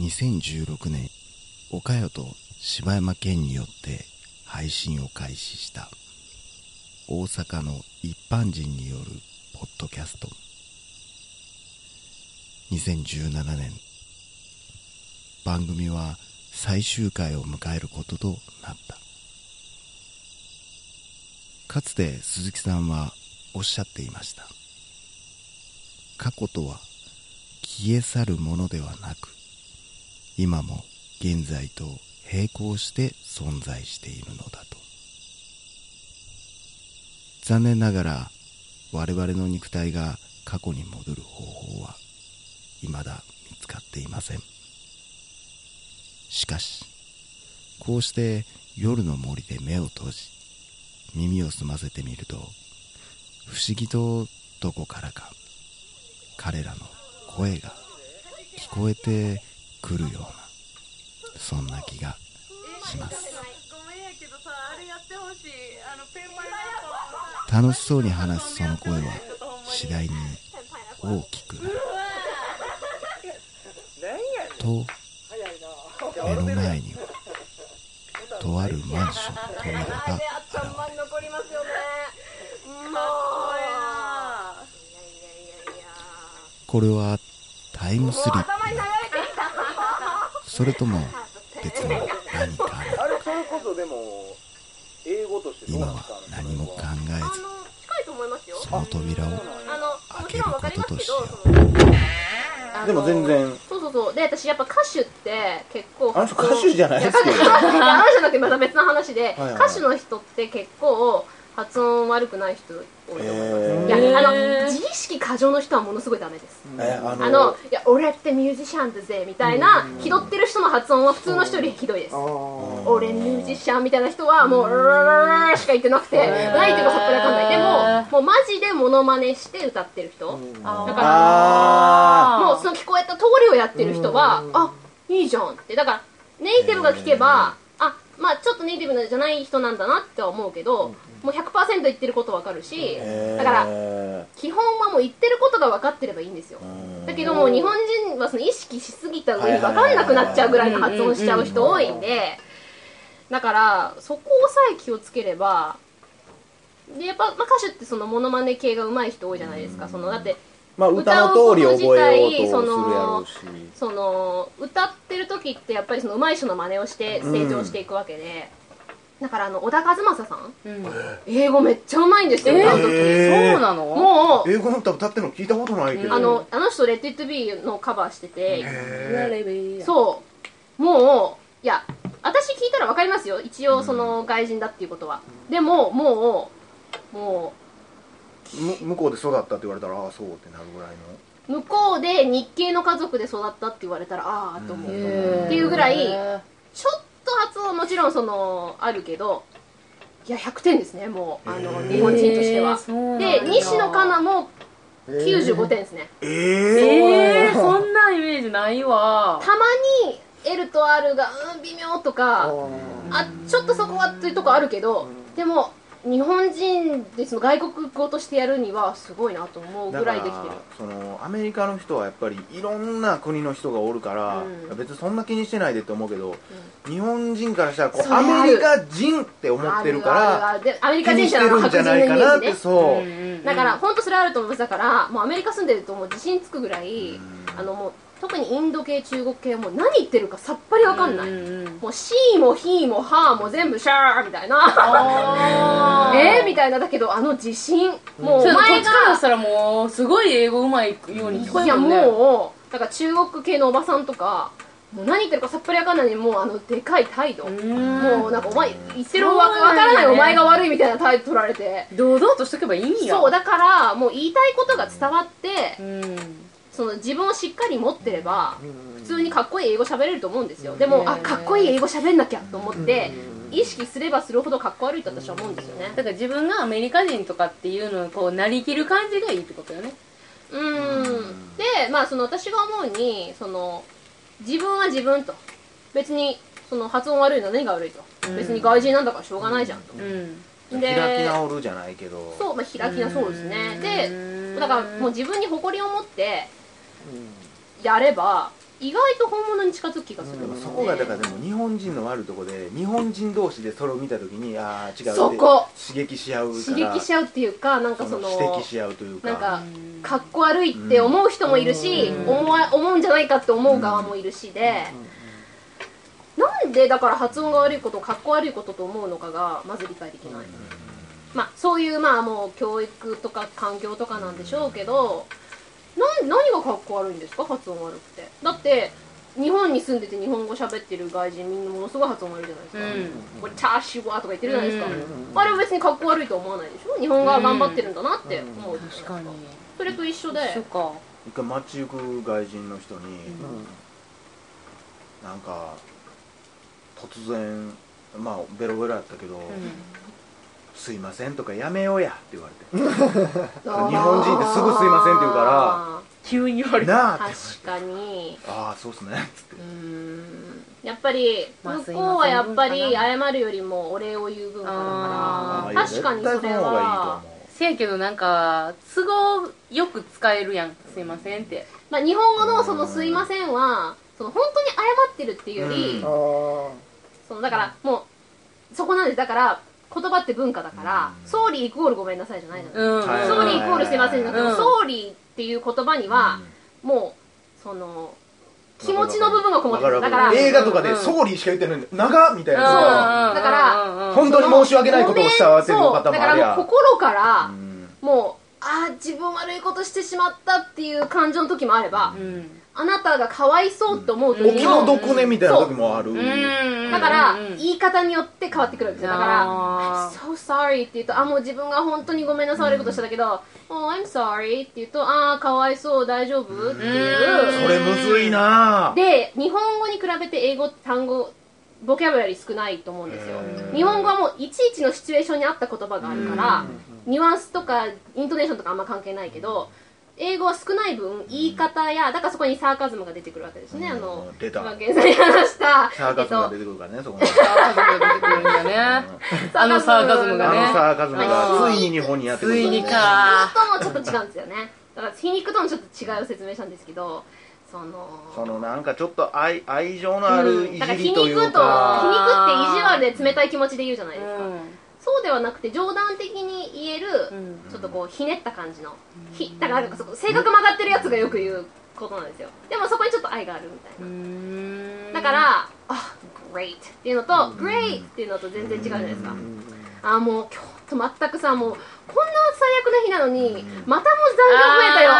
2016年岡代と柴山健によって配信を開始した大阪の一般人によるポッドキャスト。2017年番組は最終回を迎えることとなった。かつて鈴木さんはおっしゃっていました。過去とは消え去るものではなく今も現在と並行して存在しているのだと。残念ながら我々の肉体が過去に戻る方法は未だ見つかっていません。しかしこうして夜の森で目を閉じ耳を澄ませてみると不思議とどこからか彼らの声が聞こえてくるよ。うなそんな気がします。楽しそうに話すその声は次第に大きくなる。と目の前にはとあるマンションの扉が現れるこれはタイムスリップそれとも別の何かある？あれそれこそでも英語としてどう今は何も考えずその扉を開けることとしよあのでも全然。そうそうそう。で私やっぱ歌手って結構あの人歌手じゃないですけど。また別の話で、はいはい歌手の人って結構発音悪くない人多いと思います、えいやーあの識過剰の人はものすごいダメです。えああのいや俺ってミュージシャンだぜみたいな気取ってる人の発音は普通の人よりひどいです。俺ミュージシャンみたいな人はもう「ルルルルル」しか言ってなくて何言ってるかさっぱりわかんない。でももうマジでモノマネして歌ってる人。だからあもうその聞こえた通りをやってる人は、あいいじゃんって。だからネイティブが聞けば、あまあちょっとネイティブじゃない人なんだなっては思うけど、もう100%言ってることわかるし、ー。だからえ基本はもう言ってることが分かってればいいんですよ、ーだけども日本人はその意識しすぎた上に分かんなくなっちゃうぐらいの発音しちゃう人多いんでだからそこさえ気をつければでやっぱ、まあ、歌手ってそのモノマネ系が上手い人多いじゃないですか。そのだってまあ歌の通り覚えようとするやろうしその歌ってる時ってやっぱりその上手い人の真似をして成長していくわけで、だからあの小田和正さん？うん。英語めっちゃ上手いんですよ、え歌う時ーそうなの？もう英語の歌歌ってるの聞いたことないけど。あのあの人「レッド・イット・ビー」のカバーしてて。へそう。もういや私聞いたら分かりますよ。一応その外人だっていうことは、でももうもーむ向こうで育ったって言われたらああそうってなるぐらいの。う向こうで日系の家族で育ったって言われたらああと思う、っていうぐらいちょっと発音もちろんそのあるけどいや100点ですねもうあの日本人としては、で西野カナも95点ですね、ええー、そんなイメージないわ。たまに L と R がうん微妙とかあちょっとそこはというとこあるけどでも日本人でその外国語としてやるにはすごいなと思うぐらいできてる。そのアメリカの人はやっぱりいろんな国の人がおるから、うん。別にそんな気にしてないでって思うけど、日本人からしたらこうアメリカ人って思ってるからアメリカ人じゃないかなってそう、だから本当それあると思いますだからもうアメリカ住んでるともう自信つくぐらいあのもう特にインド系中国系は もう何言ってるかさっぱりわかんない、もう「シー」も「ヒー」も「ハー」も全部「シャー」みたいな。えーみたいなだけどあの自信。もうおそれこ前っちからがしたらもうすごい英語うまいように聞こえいやるもんね。もうだから中国系のおばさんとかもう何言ってるかさっぱりわかんない。のにもうあのでかい態度。もうなんかお前言ってるわわからないお前が悪いみたいな態度取られて。堂々としとけばいいんや。そうだからもう言いたいことが伝わってうんその自分をしっかり持ってれば普通にかっこいい英語喋れると思うんですよ。でもあかっこいい英語喋んなきゃと思って意識すればするほどかっこ悪いと私は思うんですよね。だから自分がアメリカ人とかっていうのをこうなりきる感じがいいってことよね。うーん。でまあその私が思うにその自分は自分と。別にその発音悪いの何が悪いと、別に外人なんだからしょうがないじゃんと、うん。で開き直るじゃないけど。そう、まあ、開きなそうですね。うん。でだからもう自分に誇りを持ってやれば意外と本物に近づく気がする、でもそこがだからでも日本人の悪いとこで日本人同士でそれを見た時にああ違うそこ。刺激し合う刺激し合うっていうかなんかその指摘し合うというか。なんかかっこ悪いって思う人もいるし、うん。思わ思うんじゃないかって思う側もいるしで、なんでだから発音が悪いことをかっこ悪いことと思うのかがまず理解できない、まあそういうまあもう教育とか環境とかなんでしょうけどなん何がかっこ悪いんですか？発音悪くて。だって日本に住んでて日本語喋ってる外人みんなものすごい発音悪いじゃないですか、うん。これチャーシューはとか言ってるじゃないですか、うん。あれは別にかっこ悪いと思わないでしょ？日本語は頑張ってるんだなって思う、確か。にそれと一緒で。そっか一回街行く外人の人に、うん。なんか突然まあベロベロやったけど「すいません」とか「やめようや」って言われて。日本人ってすぐすいませんって言うか急に言われて確かにああそうっすね。っつってうーん。やっぱりまあ向こうはやっぱり謝るよりもお礼を言う文化だあーから。確かにそれ絶対の方がいいとは思せやけどなん。か都合よく使えるやん。すいませんって。まあ日本語のその「すいませんは」その本当に謝ってるっていうより、うん。あそのだからもうそこなんです。だから言葉って文化だから「うん。 Sorry イコールごめんなさい」じゃないじゃないですかうん。はい。 Sorry イコールすいませんじゃなくて、うん。 Sorry っていう言葉には、もうその気持ちの部分がこもってる。だから映画とかで「うん。 Sor ry」しか言ってないのに「長っ」みたいなそうさだから本当に申し訳ないことをしたっていう方もだからもう心から、うん。もうああ自分悪いことしてしまったっていう感情の時もあれば、うんあなたがかわいそうって思うお時も、気の毒ねみたいな時もある。うん。だから、うん。言い方によって変わってくるんですよ。だからあ「I'm so sorry」って言うと「あもう自分が本当にごめんなさい悪いことしたんだけど「Oh I'm sorry」って言うと「ああかわいそう大丈夫?」っていう。それむずいな。で日本語に比べて英語って単語ボキャブラリー少ないと思うんですよ。日本語はもういちいちのシチュエーションに合った言葉があるからニュアンスとかイントネーションとかあんま関係ないけど英語は少ない分言い方やだからそこにサーカズムが出てくるわけですね。あのうん出た。今現在に話した。サーカスムがえっ出てくるからねそこに。サーカズムが出てくるんだね。あのサーカズムあがね。のサーカスムがついに日本にやってくるついに皮か肉ともちょっと違うんですよね。だから皮肉ともちょっと違いを説明したんですけどそのそのなんかちょっと愛愛情のあるいだからじりという皮肉と皮肉ってか意地悪で冷たい気持ちで言うじゃないですか、うんそうではなくて冗談的に言える、うん。ちょっとこうひねった感じの、ひだからなんかそこ性格曲がってるやつがよく言うことなんですよ。でもそこにちょっと愛があるみたいな、うん。だから「あ great」っていうのと「great」っていうのと全然違うじゃないですか、あもう今日と全くさもうこんな最悪な日なのにまたも残業増えたよ。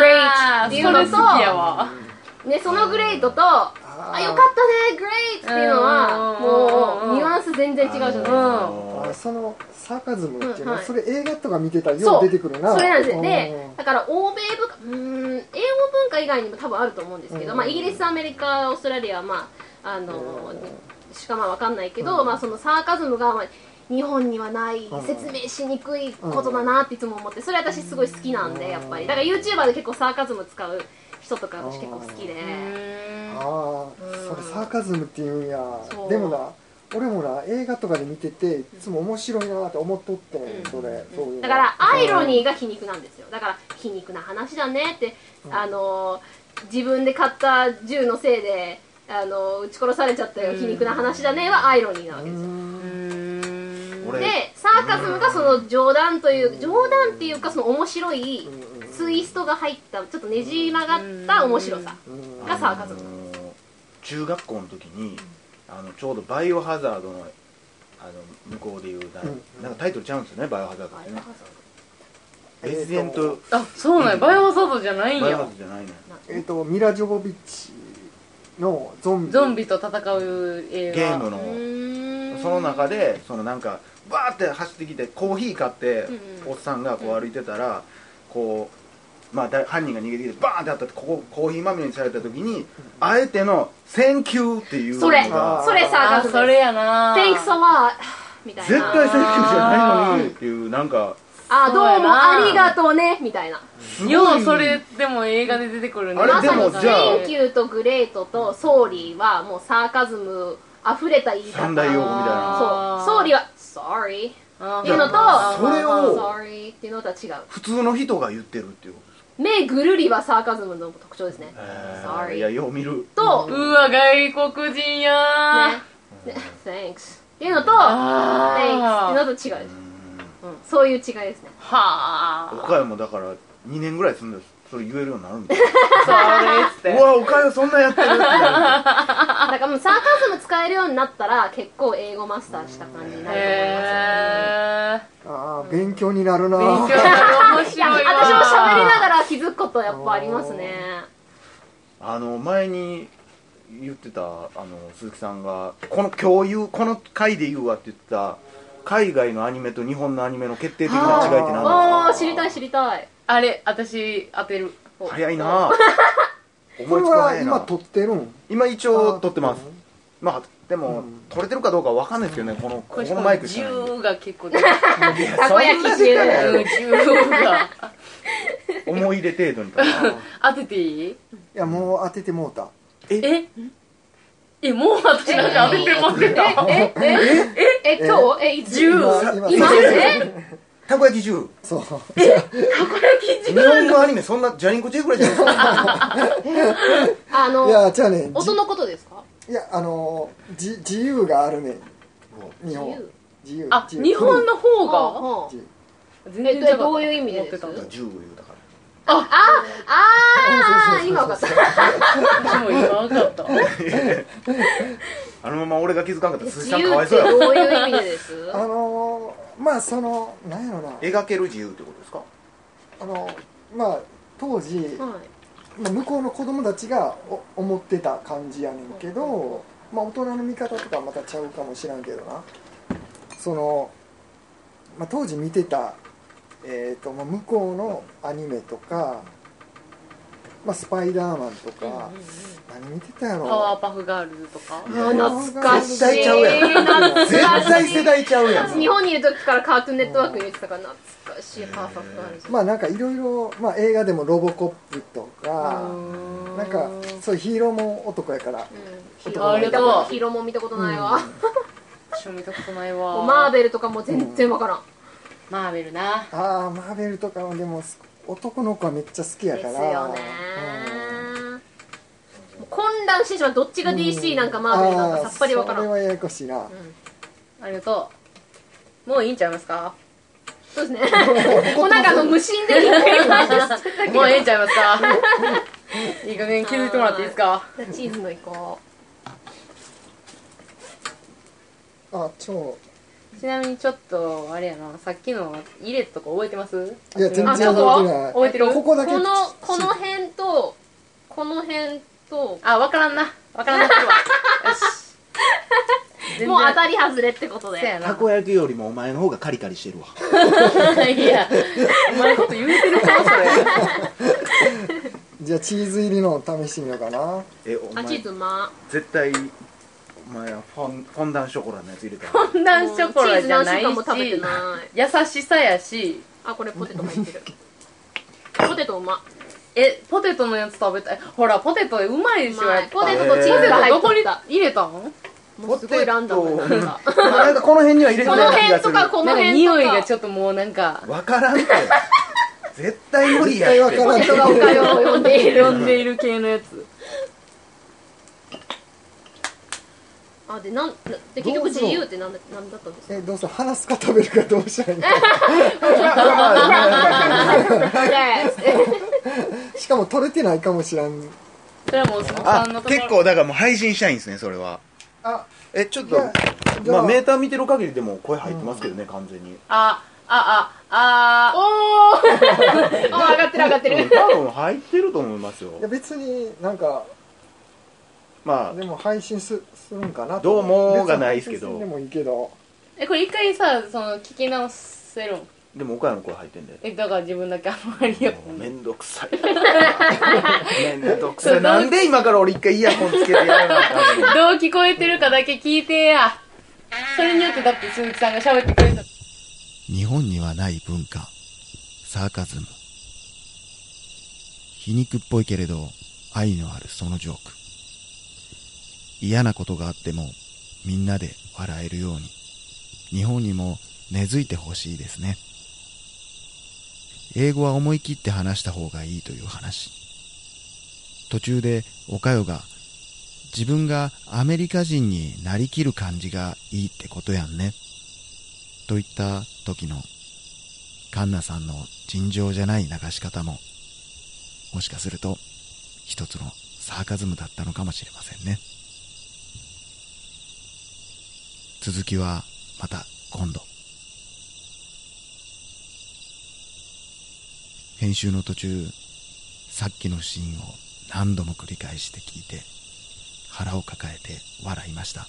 great っていうのとね、そのグレートと、あよかったね、グレートっていうのは、もう、ニュアンス全然違うじゃないですか。あそのサーカズムっていうのは、うんはい。それ映画とか見てたらよそう。う出てくるな。それなんですよ。うで、だから欧米文化、うーん、英語文化以外にも多分あると思うんですけど、うん。まあ、イギリス、アメリカ、オーストラリアは、まあ、あの、しかまあわかんないけど、まあ、そのサーカズムが、まあ、日本にはないうん。説明しにくいことだなっていつも思ってそれ私すごい好きなんでやっぱり。だから YouTuber で結構サーカズム使う人とか私結構好きで。ああそれサーカズムっていうんや。でもな俺もな映画とかで見てていつも面白いなって思っとって、うん。それ。そういうの。だからアイロニーが皮肉なんですよ。だから皮肉な話だねって、あの自分で買った銃のせいであの撃ち殺されちゃったよ、皮肉な話だねはアイロニーなわけですよ、俺でサーカズムがその冗談という冗談っていうかその面白いツイストが入ったちょっとねじ曲がった面白さうんがサーカズム。あの中学校の時にあのちょうどバイオハザードのあの向こうでいうな,、うん。なんかタイトルちゃうんですよねバイオハザードってね。レジデントあそうなんや。バイオハザードじゃないんバイオハやザードじゃないねえっ、とミラ・ジョボビッチのゾンビ。ゾンビと戦う映画。ゲームの。うーん。その中でそのなんかバーって走ってきてコーヒー買って、うんうん。おっさんがこう歩いてたら、こうまあだ犯人が逃げてきてバーンってあったってここコーヒーまみれにされた時に、あえての「センキュー」っていうのそれ。がそれ sarcasm あそれやな。Thanks a lot みたいな。絶対「Thank you」じゃないのにっていうなんかあどうもありがとうね。みたいな。ようそれでも映画で出てくるね。あれでまさに「もじゃあ。Thank you」と「Great」と「Sorry」はもう sarcasm 溢れた言い方。三大用語みたいな。そう。ソーリーは「Sorry」あー。っていうのとそれを「Sorry」っていうのとは違う。普通の人が言ってるっていうこ目ぐるりはサーカズムの特徴ですね。え Sorry ーいやよう見る。と、うわ外国人やね、ね。Thanks っていうのと Thanks っていうのと違いです、うん。うん、そういう違いですね。はあ。岡山だから2年ぐらい住んでそれ言えるようになるんだ。そうですって。うわ岡山そんなやってるってなる。だからもうサーカズム使えるようになったら結構英語マスターした感じになると思います。へえああ勉強になるな。勉強。になる面いや白いわ。私も喋りながら気づくことやっぱありますね。あの前に言ってたあの鈴木さんがこの今日言うこの回で言うわって言ってた海外のアニメと日本のアニメの決定的な違いって何ああですか？知りたい知りたい。あれ私当てる。早いな。思これいつかないな。は今撮ってるん？今一応撮ってます。あまあでも、うん。撮れてるかどうかわかんないですけどねこのこのマイクしかない。が結構出たこ焼き銃が。思い入れ程度に 当てていい？いやもう当ててもうた。え？え？もう私なんか当てて持ってた。ええええ今日？えいつ？銃今今？今？え？たこ焼き銃そう。たこ焼き日本のアニメそんなジャニンコチェぐらいじゃないですか。あのいやじゃあね音のことですか？じいやあのじ自由があるね。日本。自由？あ日本の方が？全然違うどういう意味ででってた銃を言あああ今分かった私も今分かった。らあのまま俺が気づかんかったら鈴木さんかわいそうやどういう意味でです？あのまあそのなんやろな。描ける自由ってことですか？あのまあ当時、はい。まあ、向こうの子供たちがお思ってた感じやねんけど、まあ、大人の見方とかはまたちゃうかもしらんけどな。その、まあ、当時見てた、えーとまあ、向こうのアニメとか、まあ、スパイダーマンとか、何見てたやろ？パワーパフガールズとか？懐かしい。絶対ちゃうやん。懐かしい。絶対世代ちゃうやん。私日本にいる時からカートゥーンネットワークに入れてたから懐かしい。パーファクトなんですよまあなんかいろいろまあ映画でもロボコップとかなんかそういうヒーローも男やからうん。ヒーローも見たことないわ、私も見たことない もわうマーベルとかも全然わからん、マーベルな。ああマーベルとかはでもす男の子はめっちゃ好きやですからよね。もう混乱してしまう。どっちが DC なんかマーベルなんかさっぱりわからん、それはややこしいな、ありがとう。もういいんちゃいますか？そうですね。もうなんかあの無心で一回話しもうええんちゃいますか？いい加減気づいてもらっていいですか？じゃあチーズのいこあ超ちなみにちょっとあれやなさっきの入れとか覚えてます？いや全然あちょっと覚えてない。覚えてる？うここだけ。このこの辺とこの辺と。あ分からんな。分からんな よもう当たり外れってことで。たこ焼きよりもお前の方がカリカリしてるわ。いやお前のこと言うてるかそれ。じゃあチーズ入りの試してみようかな。えお前あチーズうま。絶対お前はフォンフォンダンショコラのやつ入れた。らフォンダンショコラじゃないチーズ何週間も食べてない。優しさやし。あこれポテト入ってる。ポテトうま。えポテトのやつ食べたい。ほらポテトうまいでしょ。ポテトとチーズが入どこにってた入れたん？もうすごいランダムに。なんかこの辺には入れてこのない気がする。辺とかこの辺とか。匂いがちょっともうなんか。わからんって絶対無理や絶対わってからん。ポテトがおかよを呼んでいる。呼んでいる系のやつあでなんで結局自由ってなんだなんだったんですか？えどうする話すか食べるかどうしたらいいのしかも取れてないかもしらん。それはもう鈴木あさんのところ結構だからもう配信したいんですねそれは。あえちょっとあまあメーター見てる限りでも声入ってますけどね完全に。ああああおー。あ上がってる上がってる。多分入ってると思いますよ。いや別になんかまあでも配信すするんかなどうもがないですけど。別に配信すんでもいいけど。えこれ一回さその聞き直せるん？でも岡山の声入ってんでえだから自分だけあんまりよもうめんどくさい。めんどくさい。なんで今から俺一回イヤホンつけてやらなあかどう聞こえてるかだけ聞いてや。それによってだって鈴木さんが喋ってくれた。日本にはない文化。サーカズム。皮肉っぽいけれど愛のあるそのジョーク嫌なことがあってもみんなで笑えるように日本にも根付いてほしいですね。英語は思い切って話した方がいいという話。途中でおかよが自分がアメリカ人になりきる感じがいいってことやんね。と言った時のカンナさんの尋常じゃない流し方ももしかすると一つのサーカズムだったのかもしれませんね。続きはまた今度。編集の途中さっきのシーンを何度も繰り返して聞いて腹を抱えて笑いました。